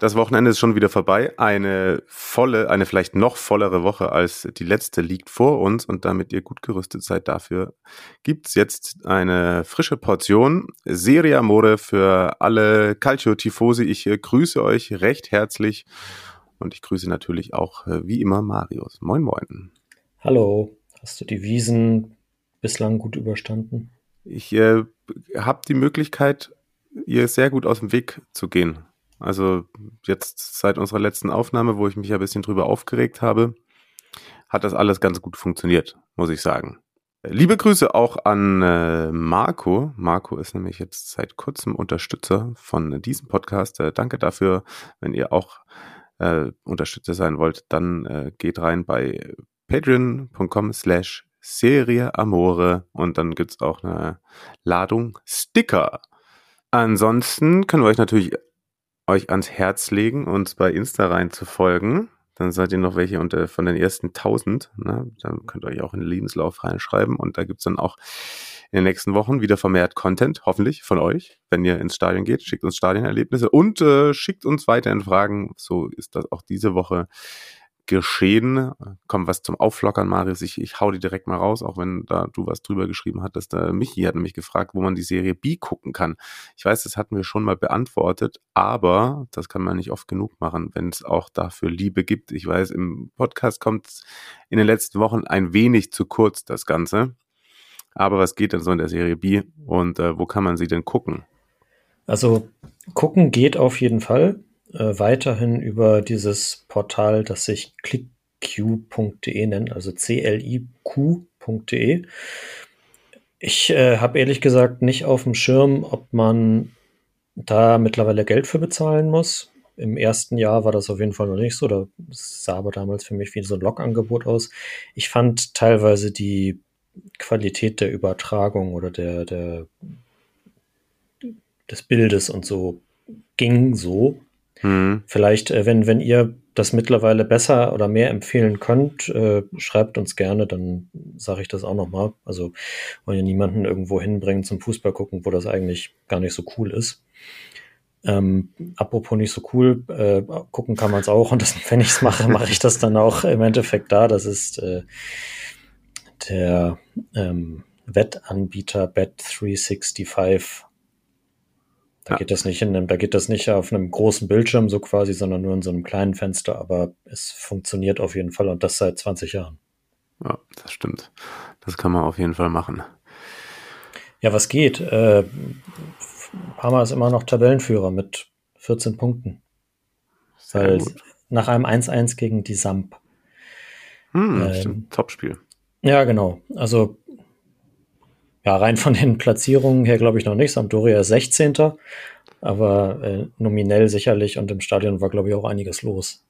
Das Wochenende ist schon wieder vorbei. Eine volle, eine vielleicht noch vollere Woche als die letzte liegt vor uns und damit ihr gut gerüstet seid dafür, gibt's jetzt eine frische Portion Serie Amore für alle Calcio Tifosi. Ich äh, grüße euch recht herzlich und ich grüße natürlich auch äh, wie immer Marius. Moin, moin. Hallo, hast du die Wiesen bislang gut überstanden? Ich äh, habe die Möglichkeit, ihr sehr gut aus dem Weg zu gehen. Also jetzt seit unserer letzten Aufnahme, wo ich mich ein bisschen drüber aufgeregt habe, hat das alles ganz gut funktioniert, muss ich sagen. Liebe Grüße auch an äh, Marco. Marco ist nämlich jetzt seit kurzem Unterstützer von diesem Podcast. Äh, danke dafür. Wenn ihr auch äh, Unterstützer sein wollt, dann äh, geht rein bei patreon.com slash Serie Amore und dann gibt's auch eine Ladung Sticker. Ansonsten können wir euch natürlich euch ans Herz legen, uns bei Insta rein zu folgen. Dann seid ihr noch welche unter, von den ersten 1000. Ne? Dann könnt ihr euch auch in den Lebenslauf reinschreiben. Und da gibt's dann auch in den nächsten Wochen wieder vermehrt Content, hoffentlich von euch. Wenn ihr ins Stadion geht, schickt uns Stadionerlebnisse und äh, schickt uns weiterhin Fragen. So ist das auch diese Woche geschehen. Komm, was zum Auflockern, Marius. Ich, ich hau die direkt mal raus, auch wenn da du was drüber geschrieben hattest. Da Michi hat nämlich gefragt, wo man die Serie B gucken kann. Ich weiß, das hatten wir schon mal beantwortet, aber das kann man nicht oft genug machen, wenn es auch dafür Liebe gibt. Ich weiß, im Podcast kommt in den letzten Wochen ein wenig zu kurz, das Ganze. Aber was geht denn so in der Serie B und äh, wo kann man sie denn gucken? Also gucken geht auf jeden Fall äh, weiterhin über dieses Portal, das sich clickq.de nennt, also C-L-I-Q.de. Ich äh, habe ehrlich gesagt nicht auf dem Schirm, ob man da mittlerweile Geld für bezahlen muss. Im ersten Jahr war das auf jeden Fall noch nicht so. Da sah aber damals für mich wie so ein Log-Angebot aus. Ich fand teilweise die Qualität der Übertragung oder der, der des Bildes und so ging so. Hm. Vielleicht, äh, wenn, wenn ihr das mittlerweile besser oder mehr empfehlen könnt, äh, schreibt uns gerne, dann sage ich das auch nochmal. Also wollen ja niemanden irgendwo hinbringen zum Fußball gucken, wo das eigentlich gar nicht so cool ist. Ähm, apropos nicht so cool, äh, gucken kann man es auch und das, wenn ich es mache, mache ich das dann auch im Endeffekt da. Das ist äh, der ähm, Wettanbieter Bet365 da Ja. geht das nicht in einem, da geht das nicht auf einem großen Bildschirm so quasi, sondern nur in so einem kleinen Fenster, aber es funktioniert auf jeden Fall und das seit 20 Jahren. Ja, das stimmt. Das kann man auf jeden Fall machen. Ja, was geht? Äh, Parma ist immer noch Tabellenführer mit 14 Punkten. Sehr Weil gut. nach einem 1-1 gegen die Samp. Hm, ähm. Topspiel. Ja, genau. Also ja, rein von den Platzierungen her glaube ich noch nicht. Sampdoria ist 16. Aber äh, nominell sicherlich und im Stadion war, glaube ich, auch einiges los.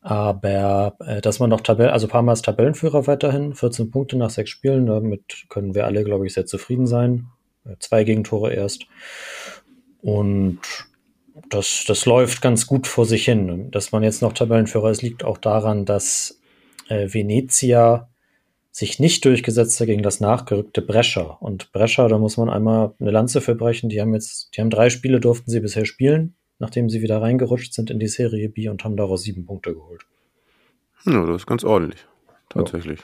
Aber äh, dass man noch Tabellen, also Parma ist Tabellenführer weiterhin, 14 Punkte nach sechs Spielen, damit können wir alle, glaube ich, sehr zufrieden sein. Äh, Zwei Gegentore erst. Und das, das läuft ganz gut vor sich hin. Dass man jetzt noch Tabellenführer ist, liegt auch daran, dass äh, Venezia sich nicht durchgesetzt hat gegen das nachgerückte Brescia. Und Brescia, da muss man einmal eine Lanze für brechen. Die haben jetzt, die haben drei Spiele durften sie bisher spielen, nachdem sie wieder reingerutscht sind in die Serie B und haben daraus sieben Punkte geholt. Ja, das ist ganz ordentlich. Tatsächlich.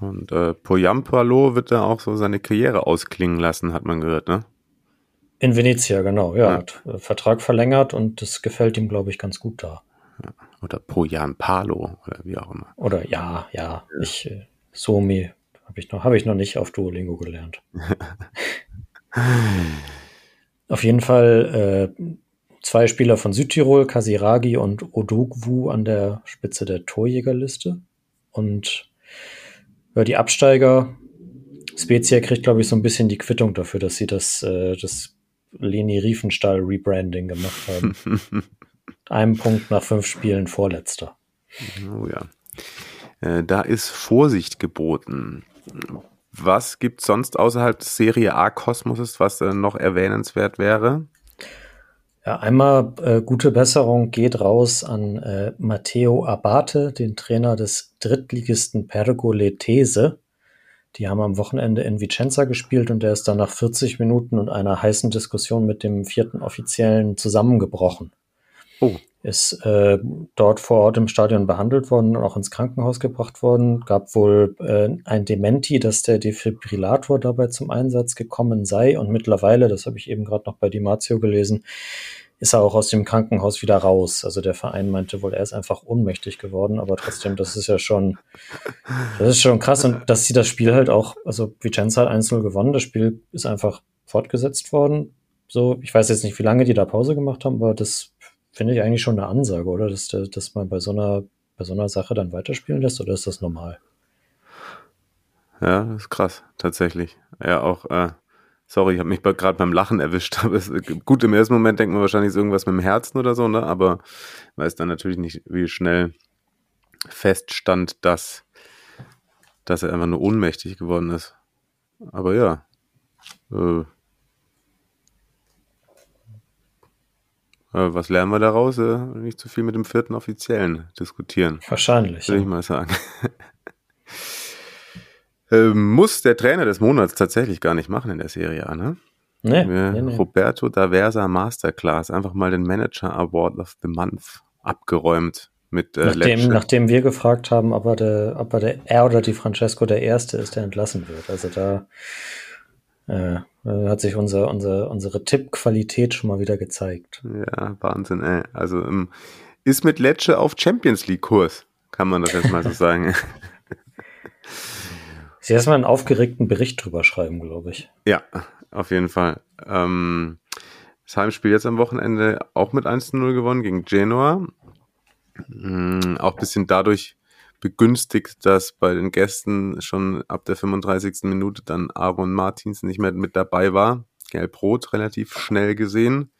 Und äh, Poyampalo wird da auch so seine Karriere ausklingen lassen, hat man gehört, ne? In Venezia, genau, ja. Ja. Hat äh, Vertrag verlängert und das gefällt ihm, glaube ich, ganz gut da. Oder Poyampalo oder wie auch immer. Oder ja, ja, ich, äh, Somi habe ich noch, habe ich noch nicht auf Duolingo gelernt. auf jeden Fall äh, zwei Spieler von Südtirol, Kasiragi und Odogwu an der Spitze der Torjägerliste. Und ja, die Absteiger, Spezia kriegt, glaube ich, so ein bisschen die Quittung dafür, dass sie das, äh, das Leni Riefenstahl Rebranding gemacht haben. einem Punkt nach fünf Spielen Vorletzter. Oh ja. Äh, da ist Vorsicht geboten. Was gibt es sonst außerhalb des Serie A-Kosmoses, was äh, noch erwähnenswert wäre? Ja, einmal äh, gute Besserung geht raus an äh, Matteo Abate, den Trainer des Drittligisten Pergoletese. Die haben am Wochenende in Vicenza gespielt und der ist dann nach 40 Minuten und einer heißen Diskussion mit dem vierten Offiziellen zusammengebrochen. Oh. Ist äh, dort vor Ort im Stadion behandelt worden und auch ins Krankenhaus gebracht worden. Gab wohl äh, ein Dementi, dass der Defibrillator dabei zum Einsatz gekommen sei. Und mittlerweile, das habe ich eben gerade noch bei Di Marzio gelesen, ist er auch aus dem Krankenhaus wieder raus. Also der Verein meinte wohl, er ist einfach ohnmächtig geworden, aber trotzdem, das ist ja schon, das ist schon krass. Und dass sie das Spiel halt auch, also Vicenza hat 1-0 gewonnen, das Spiel ist einfach fortgesetzt worden. So, ich weiß jetzt nicht, wie lange die da Pause gemacht haben, aber das finde ich eigentlich schon eine Ansage, oder? Dass, dass man bei so einer, bei so einer Sache dann weiterspielen lässt, oder ist das normal? Ja, das ist krass, tatsächlich. Ja, auch, äh, Sorry, ich habe mich gerade beim Lachen erwischt. Aber es, gut, im ersten Moment denkt man wahrscheinlich ist irgendwas mit dem Herzen oder so, ne? Aber weiß dann natürlich nicht, wie schnell feststand, dass, dass er einfach nur ohnmächtig geworden ist. Aber ja. Äh, was lernen wir daraus? Äh, nicht zu viel mit dem vierten Offiziellen diskutieren. Wahrscheinlich. Würde ja. ich mal sagen. Ähm, muss der Trainer des Monats tatsächlich gar nicht machen in der Serie A, ne? Nee, nee, nee. Roberto Daversa Masterclass, einfach mal den Manager Award of the Month abgeräumt mit äh, nachdem, nachdem wir gefragt haben, ob er, der, ob er, der, er oder die Francesco der Erste ist, der entlassen wird. Also da äh, hat sich unser, unser, unsere Tippqualität schon mal wieder gezeigt. Ja, Wahnsinn, ey. Also ähm, ist mit Lecce auf Champions League Kurs, kann man das jetzt mal so sagen. Sie erstmal einen aufgeregten Bericht drüber schreiben, glaube ich. Ja, auf jeden Fall. Ähm, das Heimspiel jetzt am Wochenende auch mit 1-0 gewonnen gegen Genoa. Mhm, auch ein bisschen dadurch begünstigt, dass bei den Gästen schon ab der 35. Minute dann Aaron Martins nicht mehr mit dabei war. Gelb-Rot relativ schnell gesehen.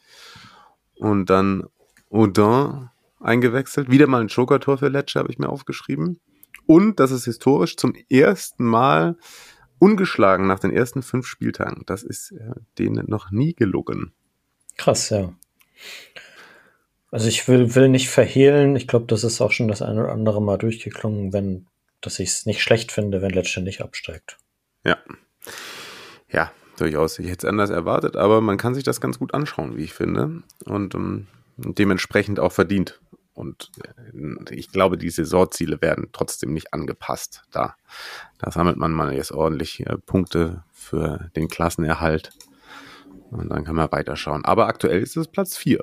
Und dann Audin eingewechselt. Wieder mal ein Joker-Tor für Lecce, habe ich mir aufgeschrieben. Und das ist historisch zum ersten Mal ungeschlagen nach den ersten fünf Spieltagen. Das ist äh, denen noch nie gelungen. Krass, ja. Also ich will, will nicht verhehlen. Ich glaube, das ist auch schon das eine oder andere Mal durchgeklungen, wenn, dass ich es nicht schlecht finde, wenn Lecce nicht absteigt. Ja. Ja, durchaus. Ich hätte es anders erwartet, aber man kann sich das ganz gut anschauen, wie ich finde. Und um, ähm, dementsprechend auch verdient. Und äh, ich glaube, die Saisonziele werden trotzdem nicht angepasst. Da, da sammelt man mal jetzt ordentlich äh, Punkte für den Klassenerhalt. Und dann kann man weiterschauen. Aber aktuell ist es Platz 4.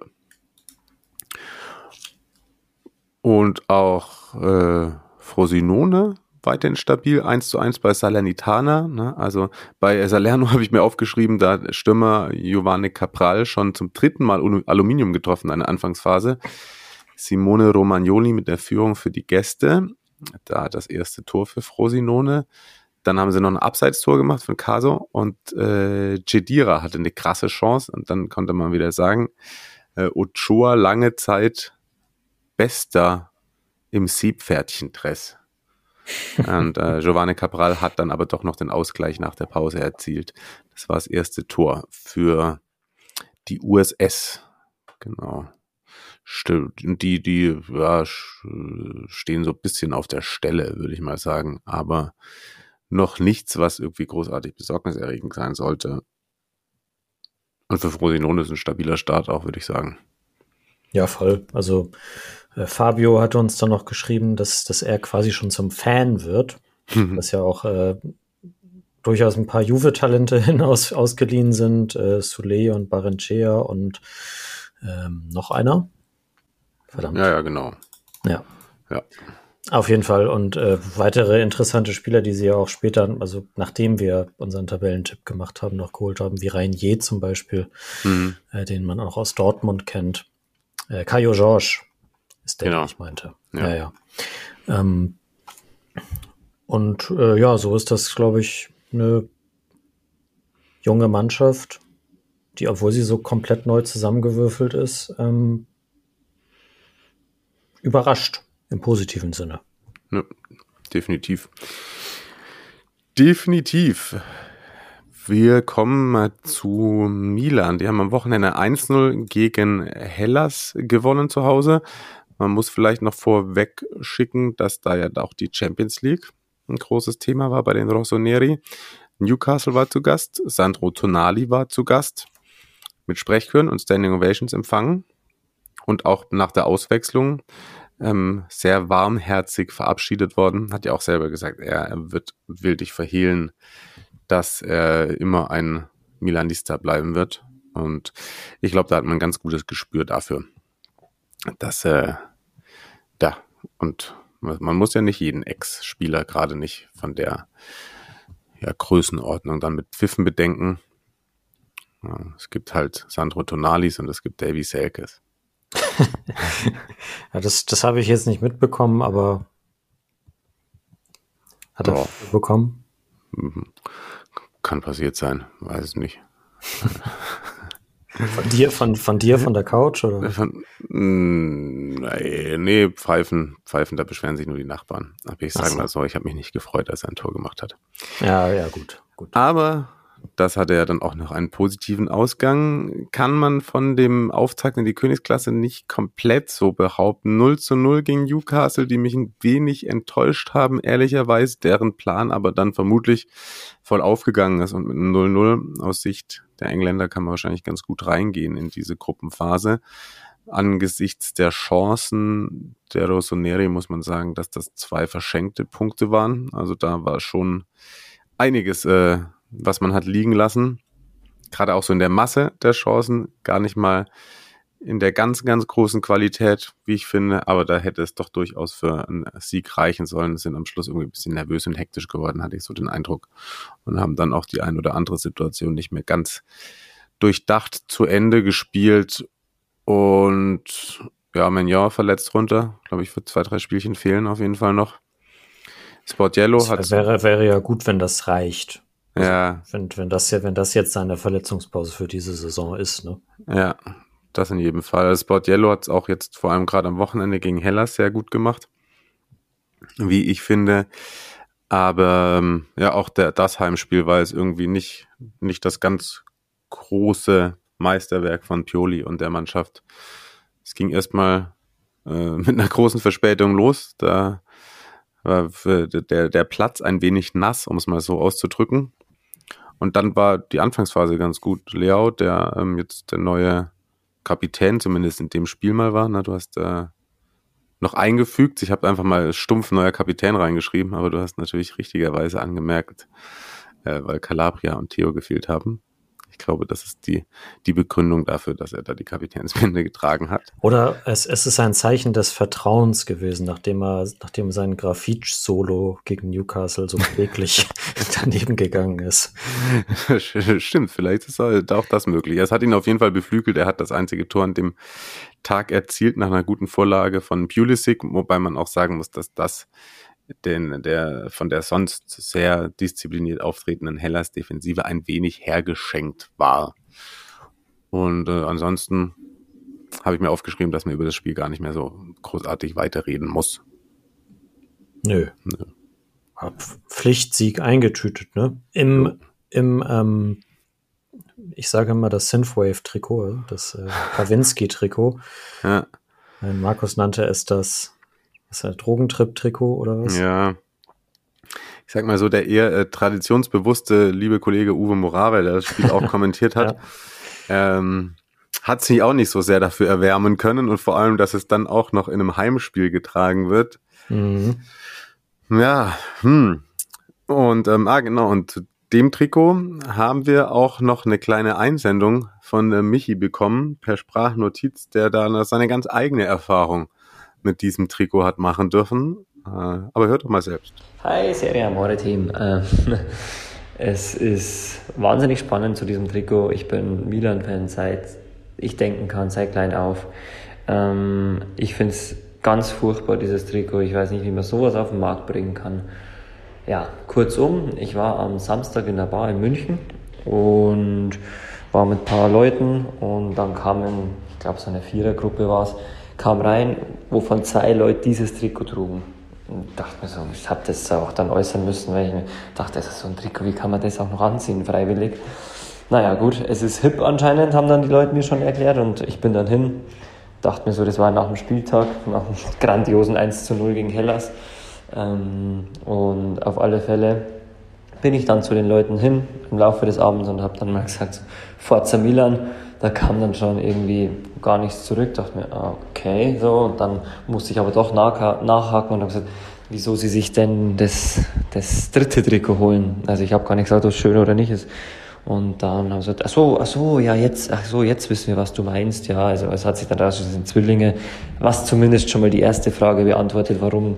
Und auch äh, Frosinone weiterhin stabil, 1 zu 1 bei Salernitana. Ne? Also bei Salerno habe ich mir aufgeschrieben, da Stürmer Giovanni Capral schon zum dritten Mal Aluminium getroffen, eine Anfangsphase. Simone Romagnoli mit der Führung für die Gäste. Da das erste Tor für Frosinone. Dann haben sie noch ein Abseitstor gemacht von Caso und äh, Jedira hatte eine krasse Chance und dann konnte man wieder sagen, äh, Ochoa lange Zeit bester im Siebpferdchendress. und äh, Giovanni Cabral hat dann aber doch noch den Ausgleich nach der Pause erzielt. Das war das erste Tor für die USS. Genau die, die ja, stehen so ein bisschen auf der Stelle, würde ich mal sagen. Aber noch nichts, was irgendwie großartig besorgniserregend sein sollte. Und für Frosinone ist ein stabiler Start auch, würde ich sagen. Ja, voll. Also äh, Fabio hatte uns dann noch geschrieben, dass, dass er quasi schon zum Fan wird. Mhm. Dass ja auch äh, durchaus ein paar Juve-Talente hinaus ausgeliehen sind. Äh, Sule und Barenchea und ähm, noch einer. Verdammt. Ja, ja, genau. Ja. Ja. Auf jeden Fall. Und äh, weitere interessante Spieler, die sie ja auch später, also nachdem wir unseren Tabellentipp gemacht haben, noch geholt haben, wie Reinier zum Beispiel, mhm. äh, den man auch aus Dortmund kennt. Äh, Caio Georges ist der, genau. den ich meinte. Ja, ja. ja. Ähm, und äh, ja, so ist das, glaube ich, eine junge Mannschaft, die, obwohl sie so komplett neu zusammengewürfelt ist, ähm, überrascht im positiven Sinne. Ja, definitiv. Definitiv. Wir kommen mal zu Milan. Die haben am Wochenende 1-0 gegen Hellas gewonnen zu Hause. Man muss vielleicht noch vorweg schicken, dass da ja auch die Champions League ein großes Thema war bei den Rossoneri. Newcastle war zu Gast, Sandro Tonali war zu Gast, mit Sprechchören und Standing Ovations empfangen und auch nach der Auswechslung ähm, sehr warmherzig verabschiedet worden. Hat ja auch selber gesagt, er, er wird, will dich verhehlen, dass er immer ein Milanista bleiben wird. Und ich glaube, da hat man ein ganz gutes Gespür dafür, dass äh, da und man muss ja nicht jeden Ex-Spieler gerade nicht von der ja, Größenordnung dann mit Pfiffen bedenken. Ja, es gibt halt Sandro Tonalis und es gibt Davy Selkes. ja, das, das habe ich jetzt nicht mitbekommen, aber hat er oh. bekommen? Mhm. Kann passiert sein, weiß es nicht. Von dir, von, von dir, von der Couch, oder? Von, nee, nee, Pfeifen, Pfeifen, da beschweren sich nur die Nachbarn. Aber ich sage so. mal so, ich habe mich nicht gefreut, als er ein Tor gemacht hat. Ja, ja, gut, gut. Aber das hatte ja dann auch noch einen positiven Ausgang. Kann man von dem Auftakt in die Königsklasse nicht komplett so behaupten. 0 zu 0 gegen Newcastle, die mich ein wenig enttäuscht haben, ehrlicherweise, deren Plan aber dann vermutlich voll aufgegangen ist. Und mit einem 0-0 aus Sicht der Engländer kann man wahrscheinlich ganz gut reingehen in diese Gruppenphase. Angesichts der Chancen der Rossoneri muss man sagen, dass das zwei verschenkte Punkte waren. Also da war schon einiges äh, was man hat liegen lassen. Gerade auch so in der Masse der Chancen, gar nicht mal in der ganz, ganz großen Qualität, wie ich finde, aber da hätte es doch durchaus für einen Sieg reichen sollen. Sind am Schluss irgendwie ein bisschen nervös und hektisch geworden, hatte ich so den Eindruck. Und haben dann auch die ein oder andere Situation nicht mehr ganz durchdacht zu Ende gespielt. Und ja, Mignon verletzt runter. Glaube ich, wird zwei, drei Spielchen fehlen auf jeden Fall noch. Sportiello hat. Wäre, wäre ja gut, wenn das reicht. Also, ja. Wenn, wenn, das ja, wenn das jetzt seine Verletzungspause für diese Saison ist, ne? Ja, das in jedem Fall. Also Sport Yellow hat es auch jetzt vor allem gerade am Wochenende gegen Hellas sehr gut gemacht, wie ich finde. Aber ähm, ja, auch der, das Heimspiel war jetzt irgendwie nicht, nicht das ganz große Meisterwerk von Pioli und der Mannschaft. Es ging erstmal äh, mit einer großen Verspätung los. Da war der, der Platz ein wenig nass, um es mal so auszudrücken. Und dann war die Anfangsphase ganz gut. Leao, der ähm, jetzt der neue Kapitän, zumindest in dem Spiel mal war, ne? du hast äh, noch eingefügt. Ich habe einfach mal stumpf neuer Kapitän reingeschrieben, aber du hast natürlich richtigerweise angemerkt, äh, weil Calabria und Theo gefehlt haben glaube, das ist die, die Begründung dafür, dass er da die Kapitänsbinde getragen hat. Oder es, es ist ein Zeichen des Vertrauens gewesen, nachdem er, nachdem sein Grafitsch-Solo gegen Newcastle so wirklich daneben gegangen ist. Stimmt, vielleicht ist auch das möglich. Es hat ihn auf jeden Fall beflügelt. Er hat das einzige Tor an dem Tag erzielt nach einer guten Vorlage von Pulisic, wobei man auch sagen muss, dass das den, der von der sonst sehr diszipliniert auftretenden Hellas Defensive ein wenig hergeschenkt war. Und äh, ansonsten habe ich mir aufgeschrieben, dass man über das Spiel gar nicht mehr so großartig weiterreden muss. Nö. Nö. Pflichtsieg eingetütet, ne? Im, ja. im ähm, ich sage immer das Synthwave-Trikot, das äh, Kawinski-Trikot. Ja. Äh, Markus nannte es das ist das Drogentrip-Trikot oder was? Ja. Ich sag mal so, der eher äh, traditionsbewusste liebe Kollege Uwe Morave, der das Spiel auch kommentiert hat, ja. ähm, hat sich auch nicht so sehr dafür erwärmen können und vor allem, dass es dann auch noch in einem Heimspiel getragen wird. Mhm. Ja, hm. Und, ähm, ah, genau, und zu dem Trikot haben wir auch noch eine kleine Einsendung von äh, Michi bekommen, per Sprachnotiz, der da seine ganz eigene Erfahrung mit diesem Trikot hat machen dürfen. Äh, aber hört doch mal selbst. Hi, Serie Amore Team. Äh, es ist wahnsinnig spannend zu diesem Trikot. Ich bin Milan-Fan seit ich denken kann, seit klein auf. Ähm, ich finde es ganz furchtbar, dieses Trikot. Ich weiß nicht, wie man sowas auf den Markt bringen kann. Ja, kurzum, ich war am Samstag in der Bar in München und war mit ein paar Leuten und dann kamen, ich glaube so eine Vierergruppe war es, kam rein, wovon zwei Leute dieses Trikot trugen. Und dachte mir so, ich habe das auch dann äußern müssen, weil ich mir dachte, das ist so ein Trikot, wie kann man das auch noch anziehen, freiwillig? Naja, gut, es ist hip anscheinend, haben dann die Leute mir schon erklärt und ich bin dann hin. Dachte mir so, das war nach dem Spieltag, nach einem grandiosen 1 zu 0 gegen Hellas. Ähm, und auf alle Fälle bin ich dann zu den Leuten hin im Laufe des Abends und habe dann mal gesagt, Forza Milan, da kam dann schon irgendwie gar nichts zurück. Dachte mir, ah, okay, so. Und dann musste ich aber doch nachhaken und habe gesagt, wieso sie sich denn das, das dritte Trikot holen. Also ich habe gar nicht gesagt, ob es schön oder nicht ist. Und dann haben sie gesagt, ach so, ach so, ja, jetzt, ach so, jetzt wissen wir, was du meinst. Ja, also es hat sich dann raus, das sind Zwillinge, was zumindest schon mal die erste Frage beantwortet, warum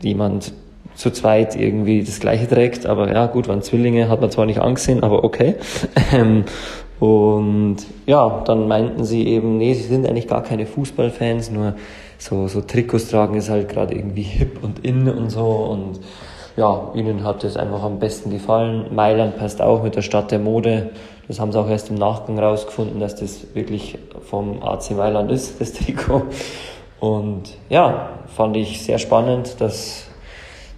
jemand zu zweit irgendwie das gleiche trägt. Aber ja, gut, waren Zwillinge, hat man zwar nicht angesehen, aber okay. Und ja, dann meinten sie eben, nee, sie sind eigentlich gar keine Fußballfans, nur so, so Trikots tragen ist halt gerade irgendwie hip und in und so. Und ja, ihnen hat es einfach am besten gefallen. Mailand passt auch mit der Stadt der Mode. Das haben sie auch erst im Nachgang rausgefunden, dass das wirklich vom AC Mailand ist, das Trikot. Und ja, fand ich sehr spannend, dass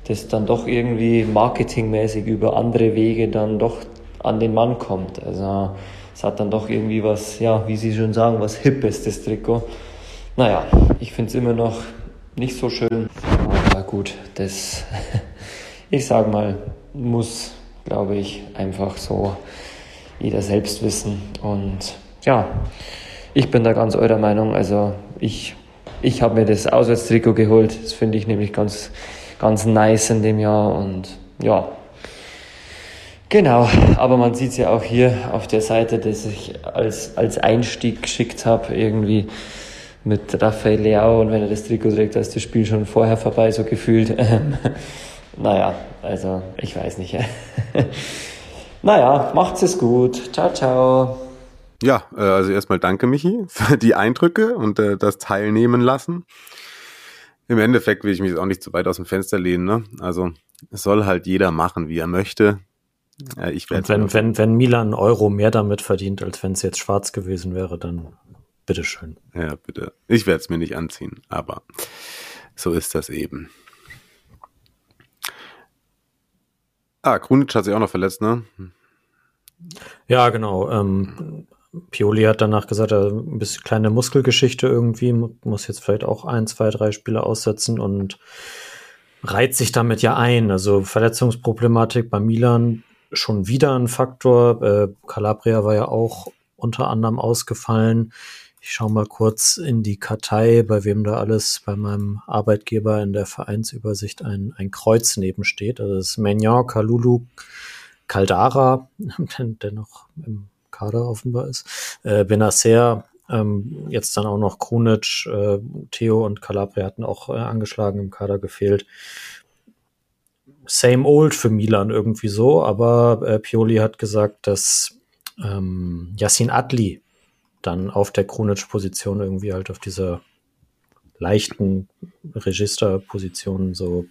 das dann doch irgendwie marketingmäßig über andere Wege dann doch an den Mann kommt. Also es hat dann doch irgendwie was, ja, wie Sie schon sagen, was Hippes, das Trikot. Naja, ich finde es immer noch nicht so schön. Aber gut, das ich sag mal, muss, glaube ich, einfach so jeder selbst wissen. Und ja, ich bin da ganz eurer Meinung. Also ich, ich habe mir das Auswärtstrikot geholt. Das finde ich nämlich ganz, ganz nice in dem Jahr. Und ja, Genau, aber man sieht es ja auch hier auf der Seite, dass ich als, als Einstieg geschickt habe, irgendwie mit Raphael Leao und wenn er das Trikot trägt, da ist das Spiel schon vorher vorbei, so gefühlt. Naja, also ich weiß nicht. naja, macht's es gut. Ciao, ciao. Ja, äh, also erstmal danke, Michi, für die Eindrücke und äh, das Teilnehmen lassen. Im Endeffekt will ich mich auch nicht zu weit aus dem Fenster lehnen. Ne? Also es soll halt jeder machen, wie er möchte. Ja, ich und wenn, wenn, wenn Milan einen Euro mehr damit verdient, als wenn es jetzt schwarz gewesen wäre, dann bitteschön. Ja, bitte. Ich werde es mir nicht anziehen, aber so ist das eben. Ah, Krunic hat sich auch noch verletzt, ne? Ja, genau. Ähm, Pioli hat danach gesagt, er ein bisschen kleine Muskelgeschichte irgendwie, muss jetzt vielleicht auch ein, zwei, drei Spiele aussetzen und reiht sich damit ja ein. Also Verletzungsproblematik bei Milan schon wieder ein Faktor. Äh, Calabria war ja auch unter anderem ausgefallen. Ich schaue mal kurz in die Kartei, bei wem da alles bei meinem Arbeitgeber in der Vereinsübersicht ein, ein Kreuz nebensteht. Also das ist Magnan, Kalulu, Caldara, der noch im Kader offenbar ist, äh, Benacer, ähm, jetzt dann auch noch Krunic, äh, Theo und Calabria hatten auch äh, angeschlagen im Kader gefehlt. Same old für Milan irgendwie so, aber äh, Pioli hat gesagt, dass ähm, Yassin Adli dann auf der Krunic-Position irgendwie halt auf dieser leichten Registerposition so,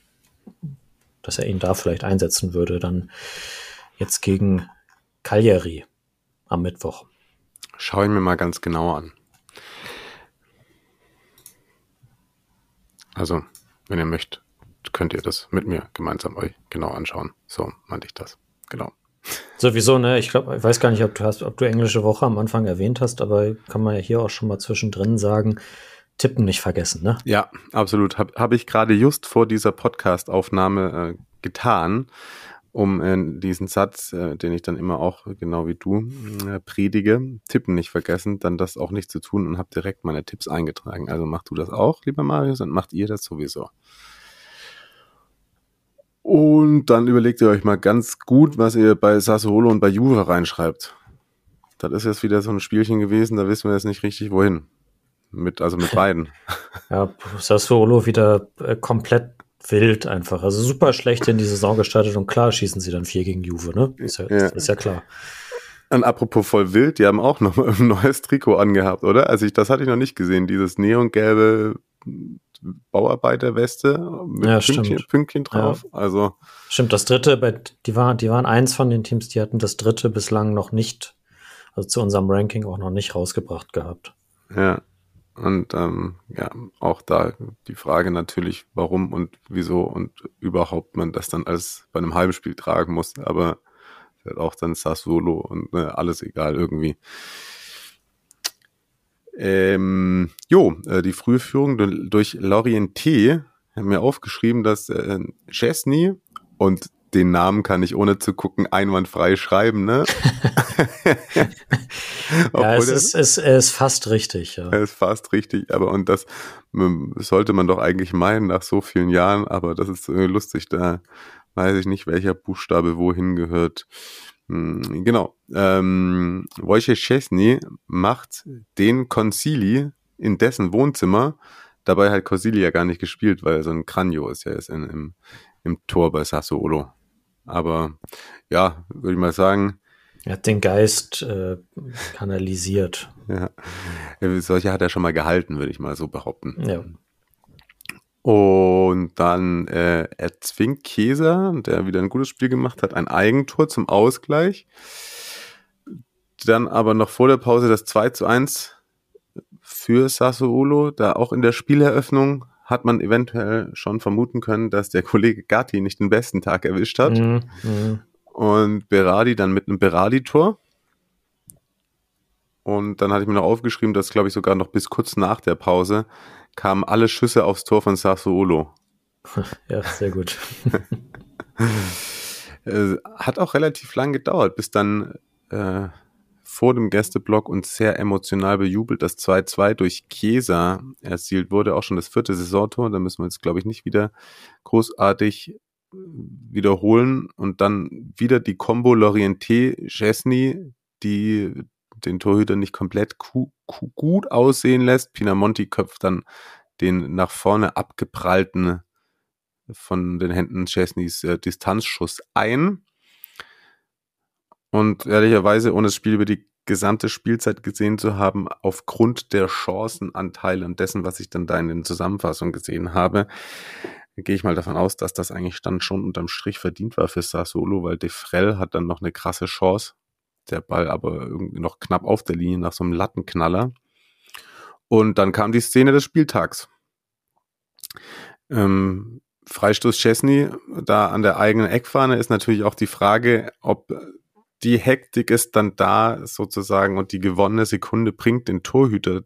dass er ihn da vielleicht einsetzen würde, dann jetzt gegen Cagliari am Mittwoch. Schau ihn mir mal ganz genau an. Also, wenn ihr möchtet, könnt ihr das mit mir gemeinsam euch genau anschauen. So meinte ich das. Genau. Sowieso, ne? Ich glaube, ich weiß gar nicht, ob du hast, ob du englische Woche am Anfang erwähnt hast, aber kann man ja hier auch schon mal zwischendrin sagen, Tippen nicht vergessen, ne? Ja, absolut. Habe hab ich gerade just vor dieser Podcast-Aufnahme äh, getan, um äh, diesen Satz, äh, den ich dann immer auch genau wie du äh, predige, Tippen nicht vergessen, dann das auch nicht zu tun und habe direkt meine Tipps eingetragen. Also mach du das auch, lieber Marius, und macht ihr das sowieso. Und dann überlegt ihr euch mal ganz gut, was ihr bei Sassuolo und bei Juve reinschreibt. Das ist jetzt wieder so ein Spielchen gewesen, da wissen wir jetzt nicht richtig wohin. Mit, also mit beiden. Ja, Sassuolo wieder äh, komplett wild einfach. Also super schlecht in die Saison gestartet und klar schießen sie dann vier gegen Juve, ne? Ist ja, ja. Ist ja klar. Und apropos voll wild, die haben auch noch mal ein neues Trikot angehabt, oder? Also ich, das hatte ich noch nicht gesehen, dieses neongelbe Bauarbeiterweste mit ja, Pünktchen, Pünktchen, drauf. Ja. Also stimmt, das dritte, bei, die waren, die waren eins von den Teams, die hatten das dritte bislang noch nicht, also zu unserem Ranking auch noch nicht rausgebracht gehabt. Ja. Und ähm, ja, auch da die Frage natürlich, warum und wieso und überhaupt man das dann als bei einem Heimspiel tragen muss. Aber auch dann Sassuolo und ne, alles egal irgendwie. Ähm, jo, äh, die frühe Führung durch Lorienté haben mir aufgeschrieben, dass äh, Chesney und den Namen kann ich ohne zu gucken einwandfrei schreiben, ne? ja, es ist, es, ist fast richtig, ja. Er ist fast richtig, aber und das sollte man doch eigentlich meinen nach so vielen Jahren, aber das ist lustig, da weiß ich nicht, welcher Buchstabe wohin gehört. Hm, genau. Ähm, Wojciech Szczesny macht den Concili in dessen Wohnzimmer. Dabei hat Concili ja gar nicht gespielt, weil er so ein Kranjo ist. Er ist in, im, im Tor bei Sassuolo. Aber ja, würde ich mal sagen. Er hat den Geist äh, kanalisiert. Ja. Solche hat er schon mal gehalten, würde ich mal so behaupten. Ja. Und dann äh, erzwingt Käser, der wieder ein gutes Spiel gemacht hat, ein Eigentor zum Ausgleich. Dann aber noch vor der Pause das 2 zu 1 für Sassuolo. Da auch in der Spieleröffnung hat man eventuell schon vermuten können, dass der Kollege Gatti nicht den besten Tag erwischt hat. Mhm, mh. Und Berardi dann mit einem Berardi-Tor. Und dann hatte ich mir noch aufgeschrieben, dass, glaube ich, sogar noch bis kurz nach der Pause kamen alle Schüsse aufs Tor von Sassuolo. Ja, sehr gut. Äh, hat auch relativ lang gedauert, bis dann äh, vor dem Gästeblock und sehr emotional bejubelt das 2-2 durch Chiesa erzielt wurde. Auch schon das vierte Saisontor. Da müssen wir jetzt, glaube ich, nicht wieder großartig wiederholen. Und dann wieder die Combo Lorienté-Chesney, die den Torhüter nicht komplett gut aussehen lässt. Pinamonti köpft dann den nach vorne abgeprallten von den Händen Chesneys äh, Distanzschuss ein. Und ehrlicherweise, ohne das Spiel über die gesamte Spielzeit gesehen zu haben, aufgrund der Chancenanteile und dessen, was ich dann da in den Zusammenfassungen gesehen habe, gehe ich mal davon aus, dass das eigentlich dann schon unterm Strich verdient war für Sassolo, weil Defrell hat dann noch eine krasse Chance der Ball aber irgendwie noch knapp auf der Linie nach so einem Lattenknaller. Und dann kam die Szene des Spieltags. Ähm, Freistoß Chesney, da an der eigenen Eckfahne ist natürlich auch die Frage, ob die Hektik es dann da sozusagen und die gewonnene Sekunde bringt, den Torhüter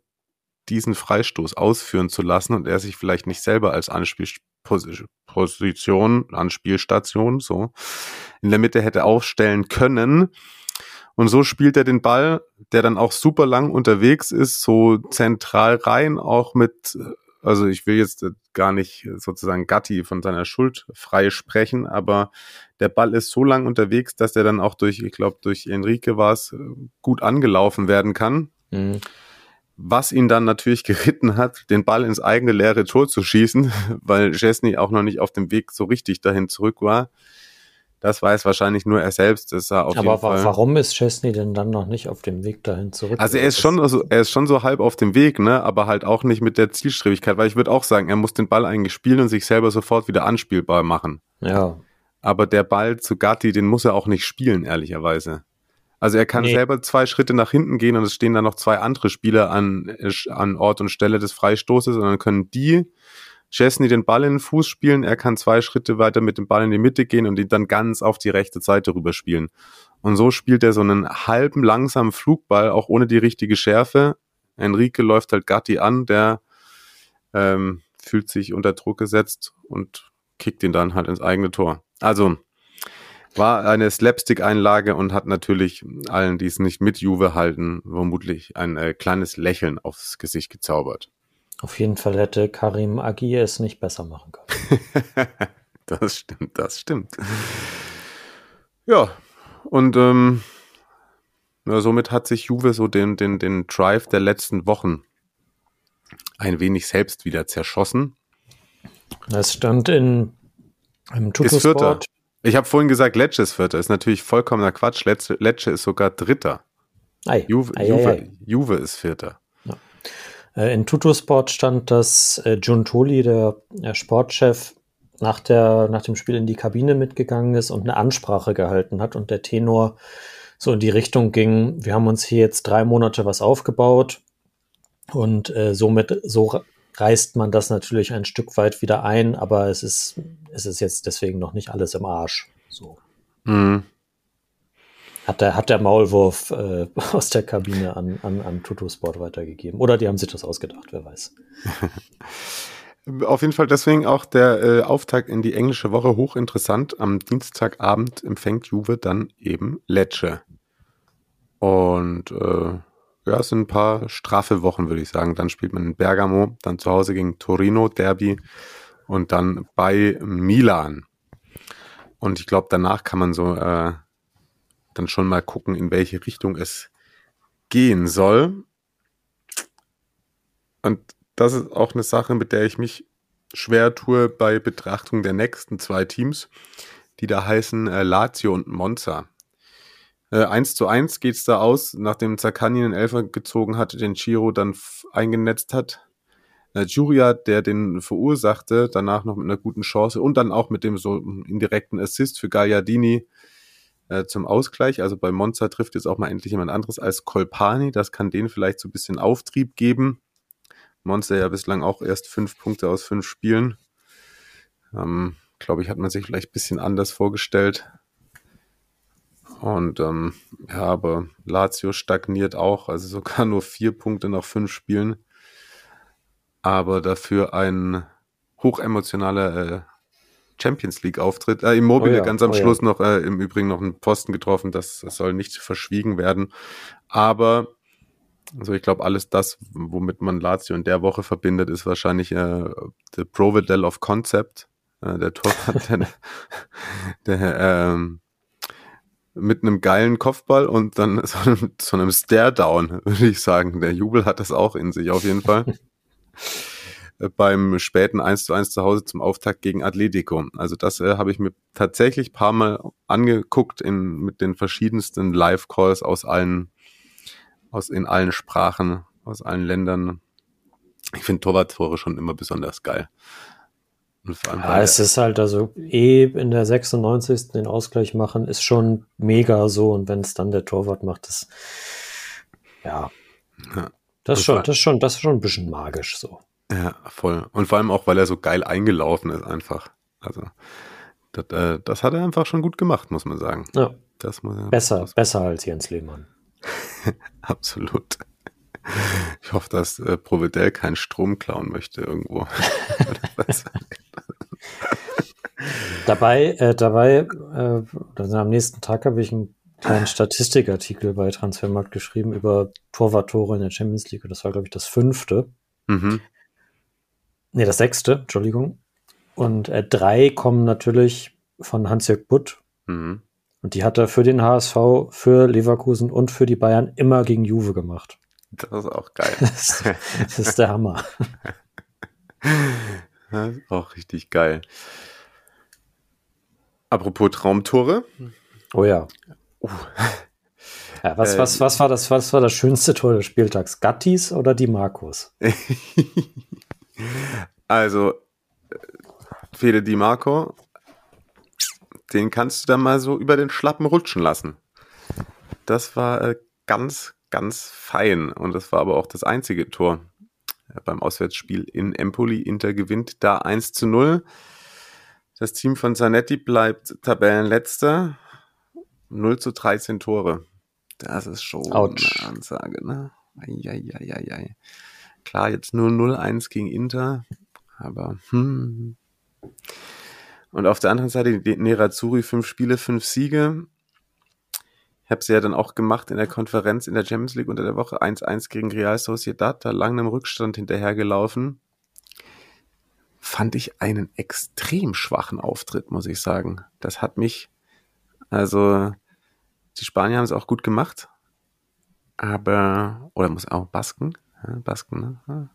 diesen Freistoß ausführen zu lassen und er sich vielleicht nicht selber als Anspielposition, Anspielstation so in der Mitte hätte aufstellen können. Und so spielt er den Ball, der dann auch super lang unterwegs ist, so zentral rein, auch mit, also ich will jetzt gar nicht sozusagen Gatti von seiner Schuld frei sprechen, aber der Ball ist so lang unterwegs, dass er dann auch durch, ich glaube, durch Enrique war es, gut angelaufen werden kann. Mhm. Was ihn dann natürlich geritten hat, den Ball ins eigene leere Tor zu schießen, weil Chesney auch noch nicht auf dem Weg so richtig dahin zurück war. Das weiß wahrscheinlich nur er selbst. Das er auf Aber jeden Fall. warum ist Chesney denn dann noch nicht auf dem Weg dahin zurück? Also er ist schon, also er ist schon so halb auf dem Weg, ne, aber halt auch nicht mit der Zielstrebigkeit, weil ich würde auch sagen, er muss den Ball eigentlich spielen und sich selber sofort wieder anspielbar machen. Ja. Aber der Ball zu Gatti, den muss er auch nicht spielen, ehrlicherweise. Also er kann nee. selber zwei Schritte nach hinten gehen und es stehen dann noch zwei andere Spieler an, an Ort und Stelle des Freistoßes und dann können die Chesney den Ball in den Fuß spielen, er kann zwei Schritte weiter mit dem Ball in die Mitte gehen und ihn dann ganz auf die rechte Seite rüber spielen. Und so spielt er so einen halben langsamen Flugball, auch ohne die richtige Schärfe. Enrique läuft halt Gatti an, der ähm, fühlt sich unter Druck gesetzt und kickt ihn dann halt ins eigene Tor. Also war eine Slapstick-Einlage und hat natürlich allen, die es nicht mit Juve halten, vermutlich ein äh, kleines Lächeln aufs Gesicht gezaubert. Auf jeden Fall hätte Karim Agi es nicht besser machen können. das stimmt, das stimmt. Ja, und ähm, ja, somit hat sich Juve so den, den, den Drive der letzten Wochen ein wenig selbst wieder zerschossen. Das stand in im Tutosport. Ich habe vorhin gesagt, Lecce ist Vierter. Ist natürlich vollkommener Quatsch. Lecce, Lecce ist sogar Dritter. Ei, Juve, ei, Juve, ei, Juve ist Vierter. Äh, in Tutosport stand, dass äh, Giuntoli, der, der Sportchef, nach, der, nach dem Spiel in die Kabine mitgegangen ist und eine Ansprache gehalten hat und der Tenor so in die Richtung ging, wir haben uns hier jetzt drei Monate was aufgebaut. Und äh, somit, so reißt man das natürlich ein Stück weit wieder ein, aber es ist, es ist jetzt deswegen noch nicht alles im Arsch. So. Mhm. Hat der, hat der Maulwurf äh, aus der Kabine an, an, an Tutosport weitergegeben. Oder die haben sich das ausgedacht, wer weiß. Auf jeden Fall deswegen auch der äh, Auftakt in die englische Woche hochinteressant. Am Dienstagabend empfängt Juve dann eben Lecce. Und äh, ja, es sind ein paar straffe Wochen, würde ich sagen. Dann spielt man in Bergamo, dann zu Hause gegen Torino, Derby und dann bei Milan. Und ich glaube, danach kann man so äh, dann schon mal gucken, in welche Richtung es gehen soll. Und das ist auch eine Sache, mit der ich mich schwer tue bei Betrachtung der nächsten zwei Teams, die da heißen äh, Lazio und Monza. Äh, 1 zu 1 geht's da aus, nachdem Zaccagni den Elfer gezogen hatte, den Chiro dann eingenetzt hat. Äh, Juria, der den verursachte, danach noch mit einer guten Chance und dann auch mit dem so indirekten Assist für Gagliardini äh, zum Ausgleich. Also bei Monza trifft jetzt auch mal endlich jemand anderes als Kolpani. Das kann denen vielleicht so ein bisschen Auftrieb geben. Monster ja bislang auch erst fünf Punkte aus fünf Spielen. Ähm, Glaube ich, hat man sich vielleicht ein bisschen anders vorgestellt. Und ähm, ja, aber Lazio stagniert auch, also sogar nur vier Punkte nach fünf Spielen. Aber dafür ein hochemotionaler äh, Champions League Auftritt. Äh, Immobile oh ja, ganz am oh Schluss ja. noch äh, im Übrigen noch einen Posten getroffen, das, das soll nicht verschwiegen werden. Aber also ich glaube, alles das, womit man Lazio in der Woche verbindet, ist wahrscheinlich äh, der Providel of Concept, äh, der Torwart, der, der ähm, mit einem geilen Kopfball und dann so einem, so einem Stare-Down, würde ich sagen. Der Jubel hat das auch in sich auf jeden Fall. Beim späten 1 zu 1 zu Hause zum Auftakt gegen Atletico. Also das äh, habe ich mir tatsächlich paar Mal angeguckt in, mit den verschiedensten Live-Calls aus allen aus in allen Sprachen, aus allen Ländern. Ich finde Torwarttore schon immer besonders geil. ja, es ist halt also eh in der 96. den Ausgleich machen, ist schon mega so. Und wenn es dann der Torwart macht, das ja, ja. Das, schon, das, schon, das ist schon ein bisschen magisch so. Ja, voll. Und vor allem auch, weil er so geil eingelaufen ist einfach. Also, das, äh, das hat er einfach schon gut gemacht, muss man sagen. Ja. Das muss, besser, das besser als Jens Lehmann. Absolut. Ich hoffe, dass äh, Providel keinen Strom klauen möchte irgendwo. dabei, äh, dabei, äh, also am nächsten Tag habe ich einen kleinen Statistikartikel bei Transfermarkt geschrieben über Torwarttore in der Champions League. Das war, glaube ich, das fünfte. Mhm. Nee, das sechste, Entschuldigung. Und äh, drei kommen natürlich von Hans-Jörg Butt. Mhm. Und die hat er für den HSV, für Leverkusen und für die Bayern immer gegen Juve gemacht. Das ist auch geil. das, das ist der Hammer. Das ist auch richtig geil. Apropos Traumtore. Oh ja. Uh. ja was, was, was, war das, was war das schönste Tor des Spieltags? Gattis oder die Markus? Also, Fede Di Marco den kannst du dann mal so über den Schlappen rutschen lassen. Das war äh, ganz, ganz fein. Und das war aber auch das einzige Tor äh, beim Auswärtsspiel in Empoli. Inter gewinnt da 1 zu 0. Das Team von Zanetti bleibt Tabellenletzter. 0 zu 13 Tore. Das ist schon Ouch. eine Ansage, ne? Eieieiei. Klar, jetzt nur 0-1 gegen Inter, aber hm. Und auf der anderen Seite Nerazzurri, fünf Spiele, fünf Siege. Ich habe sie ja dann auch gemacht in der Konferenz in der Champions League unter der Woche. 1-1 gegen Real Sociedad, da lang im Rückstand hinterhergelaufen. Fand ich einen extrem schwachen Auftritt, muss ich sagen. Das hat mich, also die Spanier haben es auch gut gemacht, aber, oder muss auch Basken, Basken, ne?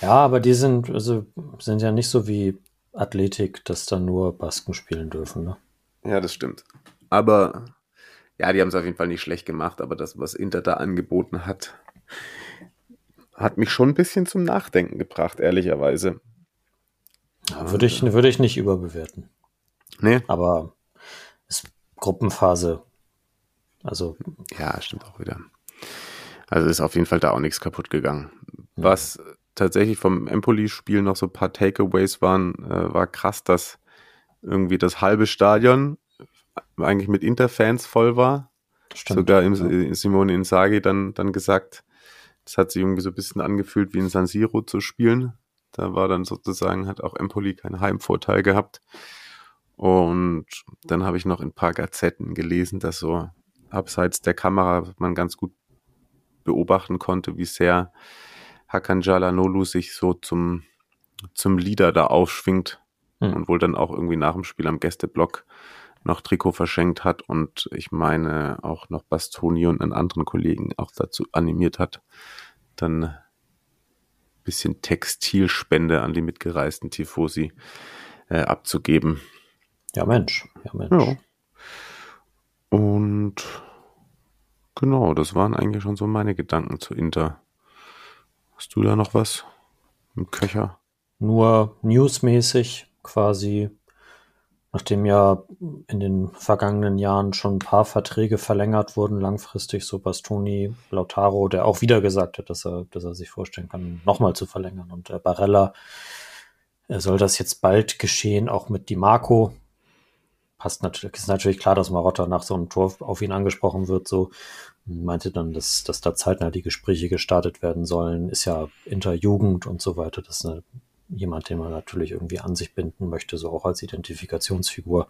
Ja, aber die sind, also, sind ja nicht so wie Athletik, dass da nur Basken spielen dürfen. Ne? Ja, das stimmt. Aber ja, die haben es auf jeden Fall nicht schlecht gemacht, aber das, was Inter da angeboten hat, hat mich schon ein bisschen zum Nachdenken gebracht, ehrlicherweise. Ja, würde, ich, würde ich nicht überbewerten. Nee. Aber ist Gruppenphase. Also. Ja, stimmt auch wieder. Also ist auf jeden Fall da auch nichts kaputt gegangen. Was tatsächlich vom Empoli-Spiel noch so ein paar Takeaways waren, äh, war krass, dass irgendwie das halbe Stadion eigentlich mit Interfans voll war. Stimmt, Sogar im, ja. Simone Inzaghi dann, dann gesagt, das hat sich irgendwie so ein bisschen angefühlt, wie in San Siro zu spielen. Da war dann sozusagen, hat auch Empoli keinen Heimvorteil gehabt. Und dann habe ich noch in ein paar Gazetten gelesen, dass so abseits der Kamera man ganz gut beobachten konnte, wie sehr Hakan Jalanolu sich so zum, zum Leader da aufschwingt hm. und wohl dann auch irgendwie nach dem Spiel am Gästeblock noch Trikot verschenkt hat und ich meine auch noch Bastoni und einen anderen Kollegen auch dazu animiert hat, dann ein bisschen Textilspende an die mitgereisten Tifosi äh, abzugeben. Ja, Mensch. Ja, Mensch. Ja. Und genau, das waren eigentlich schon so meine Gedanken zu Inter. Hast du da noch was im Köcher? Nur newsmäßig quasi, nachdem ja in den vergangenen Jahren schon ein paar Verträge verlängert wurden, langfristig, so Bastoni, Lautaro, der auch wieder gesagt hat, dass er, dass er sich vorstellen kann, nochmal zu verlängern. Und äh, Barella äh, soll das jetzt bald geschehen, auch mit Di Marco, passt natürlich, ist natürlich klar, dass Marotta nach so einem Tor auf ihn angesprochen wird, so meinte dann, dass, dass da zeitnah die Gespräche gestartet werden sollen, ist ja Interjugend und so weiter, das ist eine, jemand, den man natürlich irgendwie an sich binden möchte, so auch als Identifikationsfigur.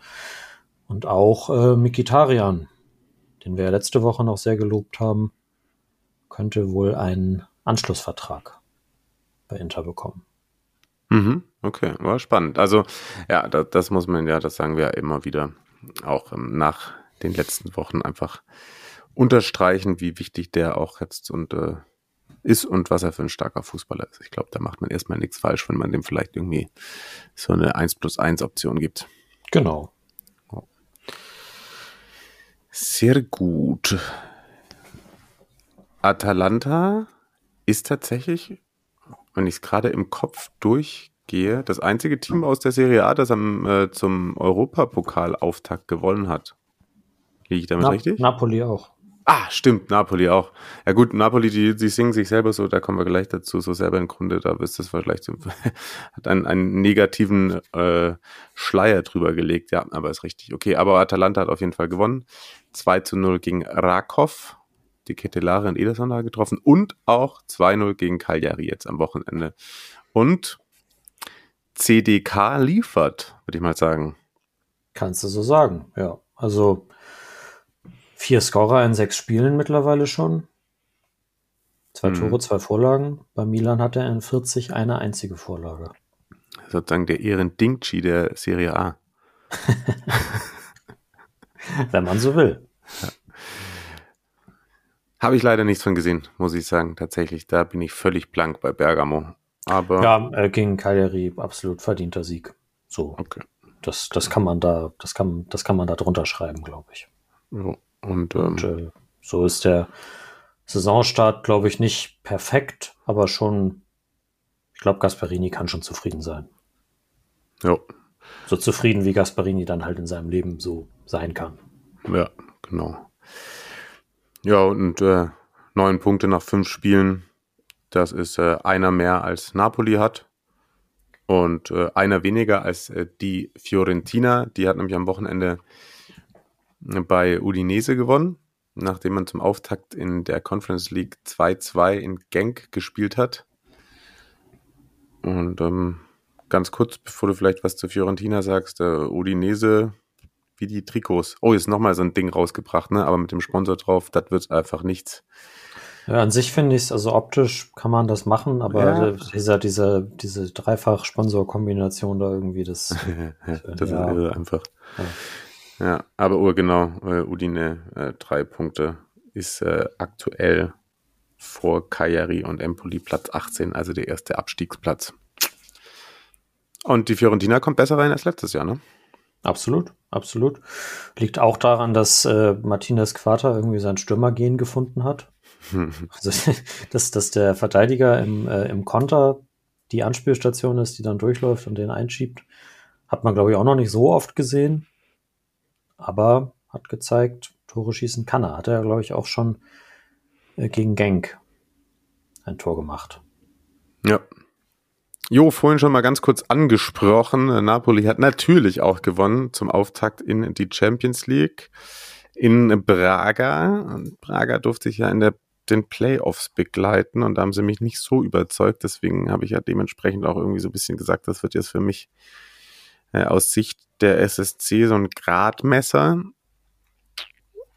Und auch äh, Mikitarian, den wir ja letzte Woche noch sehr gelobt haben, könnte wohl einen Anschlussvertrag bei Inter bekommen. Mhm, okay, war spannend. Also ja, das, das, muss man ja, das sagen wir ja immer wieder, auch ähm, nach den letzten Wochen einfach unterstreichen, wie wichtig der auch jetzt und äh, ist und was er für ein starker Fußballer ist. Ich glaube, da macht man erstmal nichts falsch, wenn man dem vielleicht irgendwie so eine 1 plus 1 Option gibt. Genau. Sehr gut. Atalanta ist tatsächlich wenn ich es gerade im Kopf durchgehe, das einzige Team aus der Serie A, das am, äh, zum Europapokal-Auftakt gewonnen hat. Liege ich damit Na, richtig? Napoli auch. Ah, stimmt, Napoli auch. Ja gut, Napoli, die, die singen sich selber so, da kommen wir gleich dazu, so selber im Grunde, da wirst du es vielleicht, so, hat einen, einen negativen äh, Schleier drüber gelegt, ja, aber ist richtig. Okay, aber Atalanta hat auf jeden Fall gewonnen. 2 zu 0 gegen Rakov die Ketelare in Ederson da getroffen und auch 2-0 gegen Cagliari jetzt am Wochenende. Und CDK liefert, würde ich mal sagen. Kannst du so sagen, ja. Also vier Scorer in sechs Spielen mittlerweile schon. Zwei hm. Tore, zwei Vorlagen. Bei Milan hat er in 40 eine einzige Vorlage. Sozusagen der Ehren-Dingchi der Serie A. Wenn man so will. Ja. Habe ich leider nichts von gesehen, muss ich sagen. Tatsächlich, da bin ich völlig blank bei Bergamo. Aber ja, äh, gegen Cagliari absolut verdienter Sieg. So. Okay. Das, das kann man da, das kann, das kann man da drunter schreiben, glaube ich. Ja, und, ähm, und äh, so ist der Saisonstart, glaube ich, nicht perfekt, aber schon, ich glaube, Gasparini kann schon zufrieden sein. Ja. So zufrieden, wie Gasparini dann halt in seinem Leben so sein kann. Ja, genau. Ja, und äh, neun Punkte nach fünf Spielen. Das ist äh, einer mehr als Napoli hat. Und äh, einer weniger als äh, die Fiorentina. Die hat nämlich am Wochenende bei Udinese gewonnen, nachdem man zum Auftakt in der Conference League 2-2 in Genk gespielt hat. Und ähm, ganz kurz, bevor du vielleicht was zu Fiorentina sagst, äh, Udinese wie die Trikots. Oh, ist nochmal so ein Ding rausgebracht, ne? Aber mit dem Sponsor drauf, das wird einfach nichts. Ja, an sich finde ich es, also optisch kann man das machen, aber ja. dieser, diese, diese Dreifach-Sponsor-Kombination da irgendwie, das, das ja. ist einfach. Ja. ja, aber urgenau, äh, Udine, äh, drei Punkte, ist äh, aktuell vor Cagliari und Empoli Platz 18, also der erste Abstiegsplatz. Und die Fiorentina kommt besser rein als letztes Jahr, ne? Absolut, absolut. Liegt auch daran, dass äh, Martinez Quata irgendwie sein Stürmergehen gefunden hat. Also, dass, dass der Verteidiger im, äh, im Konter die Anspielstation ist, die dann durchläuft und den einschiebt. Hat man, glaube ich, auch noch nicht so oft gesehen. Aber hat gezeigt, Tore schießen kann er. Hat er, glaube ich, auch schon äh, gegen Genk ein Tor gemacht. Ja. Jo, vorhin schon mal ganz kurz angesprochen. Napoli hat natürlich auch gewonnen zum Auftakt in die Champions League in Braga. Braga durfte sich ja in der, den Playoffs begleiten und da haben sie mich nicht so überzeugt. Deswegen habe ich ja dementsprechend auch irgendwie so ein bisschen gesagt, das wird jetzt für mich äh, aus Sicht der SSC so ein Gradmesser.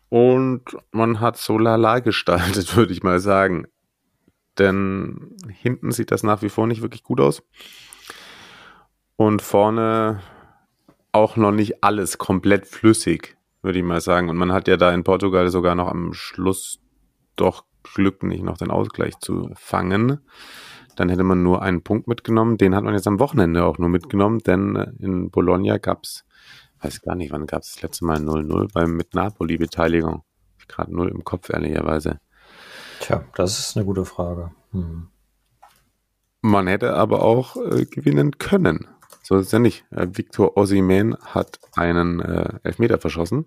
Und man hat so lala gestaltet, würde ich mal sagen. Denn hinten sieht das nach wie vor nicht wirklich gut aus. Und vorne auch noch nicht alles komplett flüssig, würde ich mal sagen. Und man hat ja da in Portugal sogar noch am Schluss doch Glück, nicht noch den Ausgleich zu fangen. Dann hätte man nur einen Punkt mitgenommen. Den hat man jetzt am Wochenende auch nur mitgenommen, denn in Bologna gab es, weiß gar nicht, wann gab es das letzte Mal 0-0 beim mit Napoli-Beteiligung. Gerade 0 im Kopf, ehrlicherweise. Tja, das ist eine gute Frage. Hm. Man hätte aber auch äh, gewinnen können. So ist es ja nicht. Äh, Victor Osimhen hat einen äh, Elfmeter verschossen.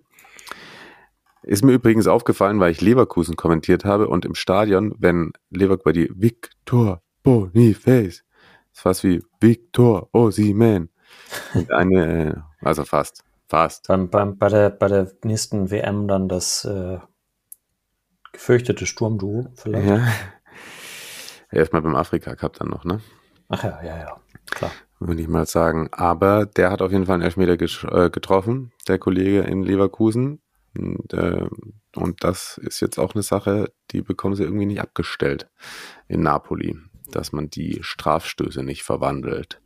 Ist mir übrigens aufgefallen, weil ich Leverkusen kommentiert habe und im Stadion, wenn Leverkusen die Victor Boniface, ist fast wie Victor Osimhen. eine, also fast, fast. Beim, beim, bei, der, bei der nächsten WM dann das äh, gefürchtete Sturmduo vielleicht. Ja. Erstmal beim Afrika Cup dann noch, ne? Ach ja, ja, ja, klar. Würde ich mal sagen. Aber der hat auf jeden Fall einen Elfmeter äh, getroffen, der Kollege in Leverkusen. Und, äh, und das ist jetzt auch eine Sache, die bekommen sie irgendwie nicht abgestellt in Napoli, dass man die Strafstöße nicht verwandelt.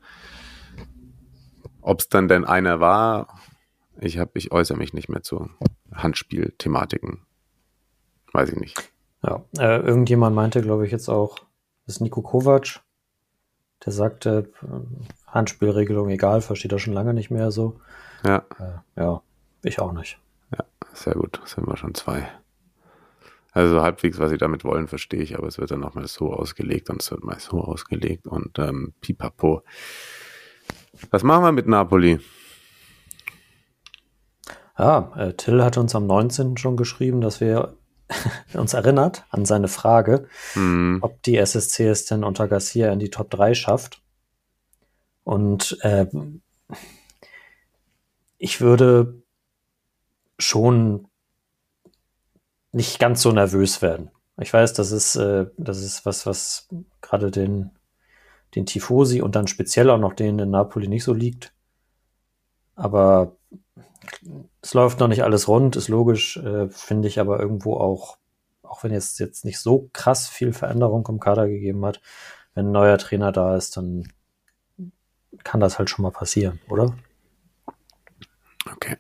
Ob es dann denn einer war, ich, hab, ich äußere mich nicht mehr zu Handspielthematiken. Weiß ich nicht. Ja, äh, irgendjemand meinte, glaube ich, jetzt auch, das ist Nico Kovac, der sagte, äh, Handspielregelung egal, versteht er schon lange nicht mehr so. Ja. Äh, ja, ich auch nicht. Sehr gut, sind wir schon zwei. Also halbwegs, was sie damit wollen, verstehe ich, aber es wird dann nochmal so ausgelegt und es wird mal so ausgelegt und ähm, pipapo. Was machen wir mit Napoli? Ja, äh, Till hat uns am 19. schon geschrieben, dass wir uns erinnert an seine Frage, Hm, ob die SSC es denn unter Garcia in die Top 3 schafft. Und äh, ich würde schon nicht ganz so nervös werden. Ich weiß, das ist, äh, das ist was, was gerade den, den Tifosi und dann speziell auch noch den in Napoli nicht so liegt. Aber es läuft noch nicht alles rund, ist logisch, äh, finde ich aber irgendwo auch, auch wenn jetzt, jetzt nicht so krass viel Veränderung im Kader gegeben hat, wenn ein neuer Trainer da ist, dann kann das halt schon mal passieren, oder? Okay.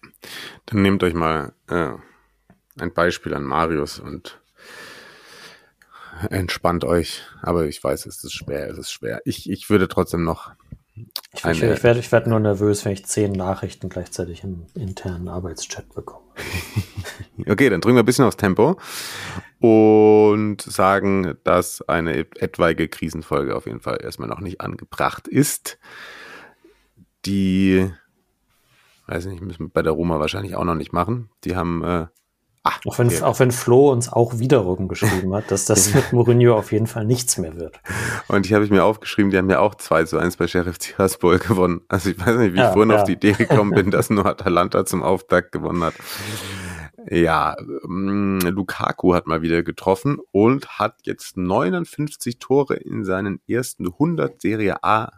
Dann nehmt euch mal äh, ein Beispiel an Marius und entspannt euch. Aber ich weiß, es ist schwer, es ist schwer. Ich, ich würde trotzdem noch Ich, ich, ich werde ich werd nur nervös, wenn ich zehn Nachrichten gleichzeitig im internen Arbeitschat bekomme. Okay, dann drücken wir ein bisschen aufs Tempo und sagen, dass eine etwaige Krisenfolge auf jeden Fall erstmal noch nicht angebracht ist. Die, weiß nicht, müssen wir bei der Roma wahrscheinlich auch noch nicht machen. Die haben, äh, ach, Auch wenn, auch wenn Flo uns auch wiederum geschrieben hat, dass das mit Mourinho auf jeden Fall nichts mehr wird. Und ich habe ich mir aufgeschrieben, die haben ja auch 2 zu 1 bei Sheriff Tiraspol gewonnen. Also ich weiß nicht, wie Ja, ich vorhin ja. auf die Idee gekommen bin, dass nur Atalanta zum Auftakt gewonnen hat. Ja, ähm, Lukaku hat mal wieder getroffen und hat jetzt 59 Tore in seinen ersten 100 Serie A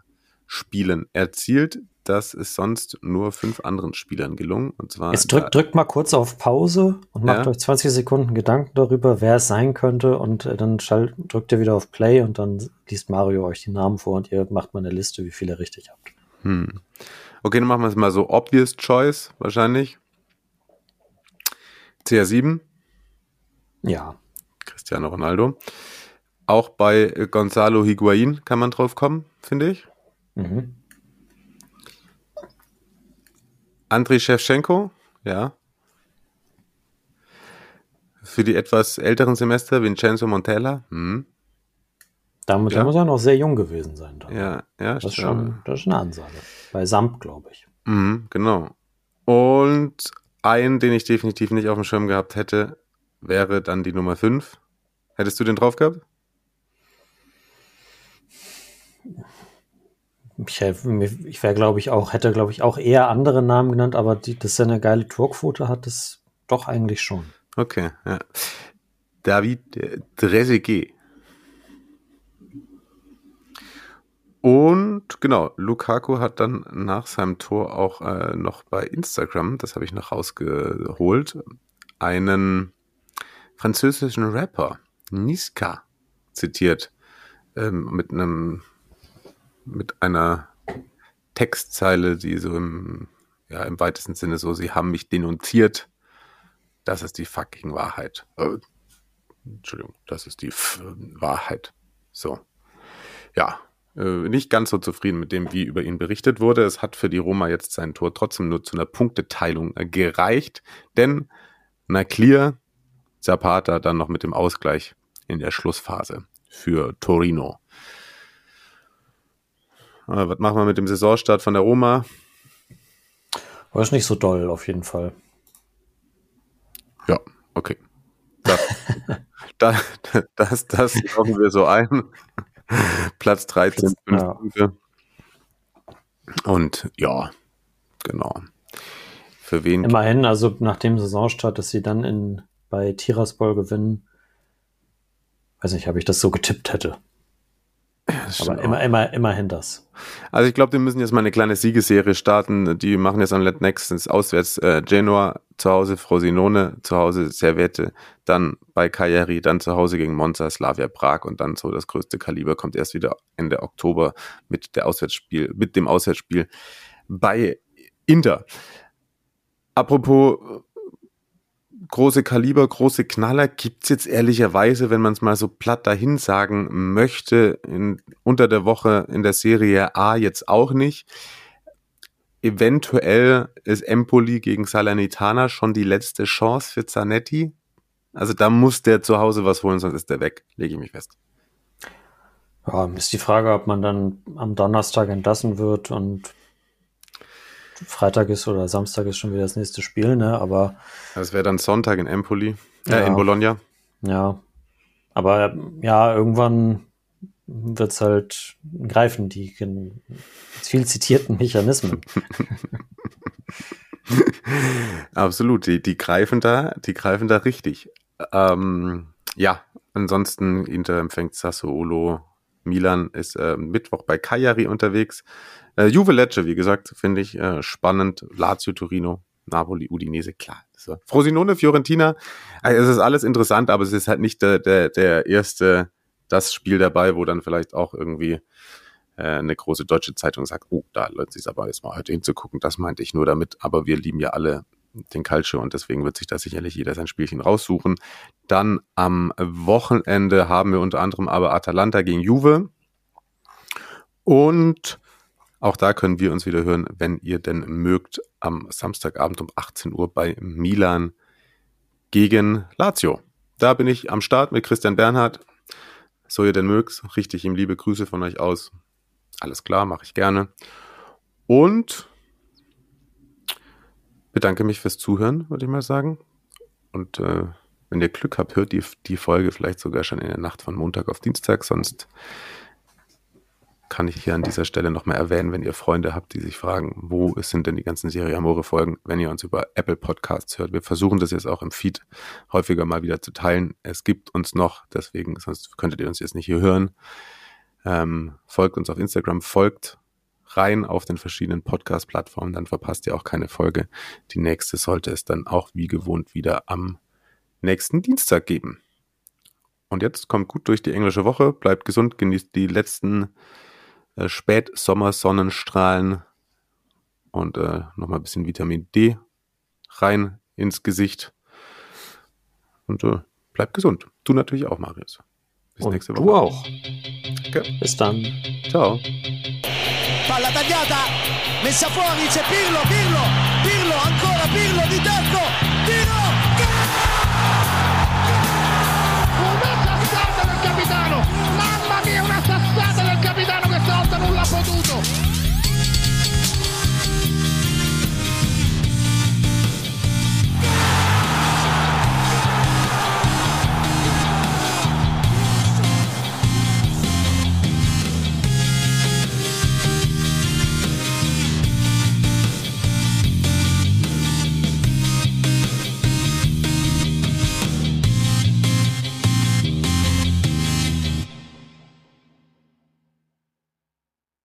Spielen erzielt. Das ist sonst nur fünf anderen Spielern gelungen. Und zwar Jetzt drückt, drückt mal kurz auf Pause und macht Ja. euch 20 Sekunden Gedanken darüber, wer es sein könnte und äh, dann schalt, drückt ihr wieder auf Play und dann liest Mario euch die Namen vor und ihr macht mal eine Liste, wie viele ihr richtig habt. Hm. Okay, dann machen wir es mal so. Obvious Choice wahrscheinlich. CR7, Ja, Cristiano Ronaldo. Auch bei Gonzalo Higuain kann man drauf kommen, finde ich. mhm. Andriy Shevchenko, ja. Für die etwas älteren Semester Vincenzo Montella. Hm. Damit Ja. muss er noch sehr jung gewesen sein. Dann. Ja, ja, das, ist schon, das ist eine Ansage. Bei Samp, glaube ich. Mhm, genau. Und einen, den ich definitiv nicht auf dem Schirm gehabt hätte, wäre dann die Nummer 5. Hättest du den drauf gehabt? Ich, ich wäre, glaube ich, auch, hätte, glaube ich, auch eher andere Namen genannt, aber die, dass er eine geile Torquote hat, das doch eigentlich schon. Okay, ja. David Trezeguet. Und genau, Lukaku hat dann nach seinem Tor auch äh, noch bei Instagram, das habe ich noch rausgeholt, einen französischen Rapper, Niska, zitiert, ähm, mit einem, mit einer Textzeile, die so im, ja, im weitesten Sinne so, sie haben mich denunziert, das ist die fucking Wahrheit. Äh, Entschuldigung, das ist die F Wahrheit. So. Ja, äh, nicht ganz so zufrieden mit dem, wie über ihn berichtet wurde. Es hat für die Roma jetzt sein Tor trotzdem nur zu einer Punkteteilung äh, gereicht, denn na clear, Zapata dann noch mit dem Ausgleich in der Schlussphase für Torino. Aber was machen wir mit dem Saisonstart von der Roma? War es nicht so doll, auf jeden Fall. Ja, okay. Das, das, das, das laufen wir so ein. Platz 13, 5 ja. Punkte. Und ja, genau. Für wen? Immerhin, also nach dem Saisonstart, dass sie dann in, bei Tiraspol gewinnen, weiß nicht, ob ich das so getippt hätte. Aber immer, immer, immerhin das. Also ich glaube, wir müssen jetzt mal eine kleine Siegeserie starten. Die machen jetzt am nächstens auswärts äh, Genoa, zu Hause Frosinone, zu Hause Servette, dann bei Cagliari, dann zu Hause gegen Monza, Slavia Prag und dann so das größte Kaliber kommt erst wieder Ende Oktober mit der Auswärtsspiel, mit dem Auswärtsspiel bei Inter. Apropos große Kaliber, große Knaller gibt's jetzt ehrlicherweise, wenn man es mal so platt dahin sagen möchte, in, unter der Woche in der Serie A jetzt auch nicht. Eventuell ist Empoli gegen Salernitana schon die letzte Chance für Zanetti. Also da muss der zu Hause was holen, sonst ist der weg, lege ich mich fest. Ja, ist die Frage, ob man dann am Donnerstag entlassen wird und Freitag ist oder Samstag ist schon wieder das nächste Spiel, ne? Aber. Das wäre dann Sonntag in Empoli, äh, ja, in Bologna. Ja. Aber ja, irgendwann wird es halt greifen, die viel zitierten Mechanismen. Absolut, die, die greifen da, die greifen da richtig. Ähm, ja, ansonsten Inter empfängt Sassuolo. Milan ist äh, Mittwoch bei Cagliari unterwegs. Äh, Juve Lecce, wie gesagt, finde ich äh, spannend. Lazio Torino, Napoli, Udinese, klar. So. Frosinone, Fiorentina, äh, es ist alles interessant, aber es ist halt nicht der, der, der erste, das Spiel dabei, wo dann vielleicht auch irgendwie äh, eine große deutsche Zeitung sagt, oh, da lohnt sich aber jetzt mal heute hinzugucken, das meinte ich nur damit, aber wir lieben ja alle den Calcio und deswegen wird sich da sicherlich jeder sein Spielchen raussuchen. Dann am Wochenende haben wir unter anderem aber Atalanta gegen Juve und auch da können wir uns wieder hören, wenn ihr denn mögt, am Samstagabend um 18 Uhr bei Milan gegen Lazio. Da bin ich am Start mit Christian Bernhard. So ihr denn mögt, richtig ihm liebe Grüße von euch aus. Alles klar, mache ich gerne. Und bedanke mich fürs Zuhören, würde ich mal sagen. Und äh, wenn ihr Glück habt, hört die, die Folge vielleicht sogar schon in der Nacht von Montag auf Dienstag. Sonst kann ich hier an dieser Stelle nochmal erwähnen, wenn ihr Freunde habt, die sich fragen, wo sind denn die ganzen Serie Amore Folgen, wenn ihr uns über Apple Podcasts hört. Wir versuchen das jetzt auch im Feed häufiger mal wieder zu teilen. Es gibt uns noch, deswegen, sonst könntet ihr uns jetzt nicht hier hören. Ähm, folgt uns auf Instagram, folgt rein auf den verschiedenen Podcast-Plattformen, dann verpasst ihr auch keine Folge. Die nächste sollte es dann auch wie gewohnt wieder am nächsten Dienstag geben. Und jetzt kommt gut durch die englische Woche, bleibt gesund, genießt die letzten äh, Spätsommersonnenstrahlen und äh, nochmal ein bisschen Vitamin D rein ins Gesicht. Und äh, bleib gesund. Du natürlich auch, Marius. Bis und nächste Woche. Du auch. Okay. Bis dann. Ciao. Palla tagliata, messa fuori, c'è Pirlo, Pirlo, Pirlo, ancora Pirlo di tacco, tiro, Una sassata del capitano, mamma mia una sassata del capitano che stavolta non l'ha potuto,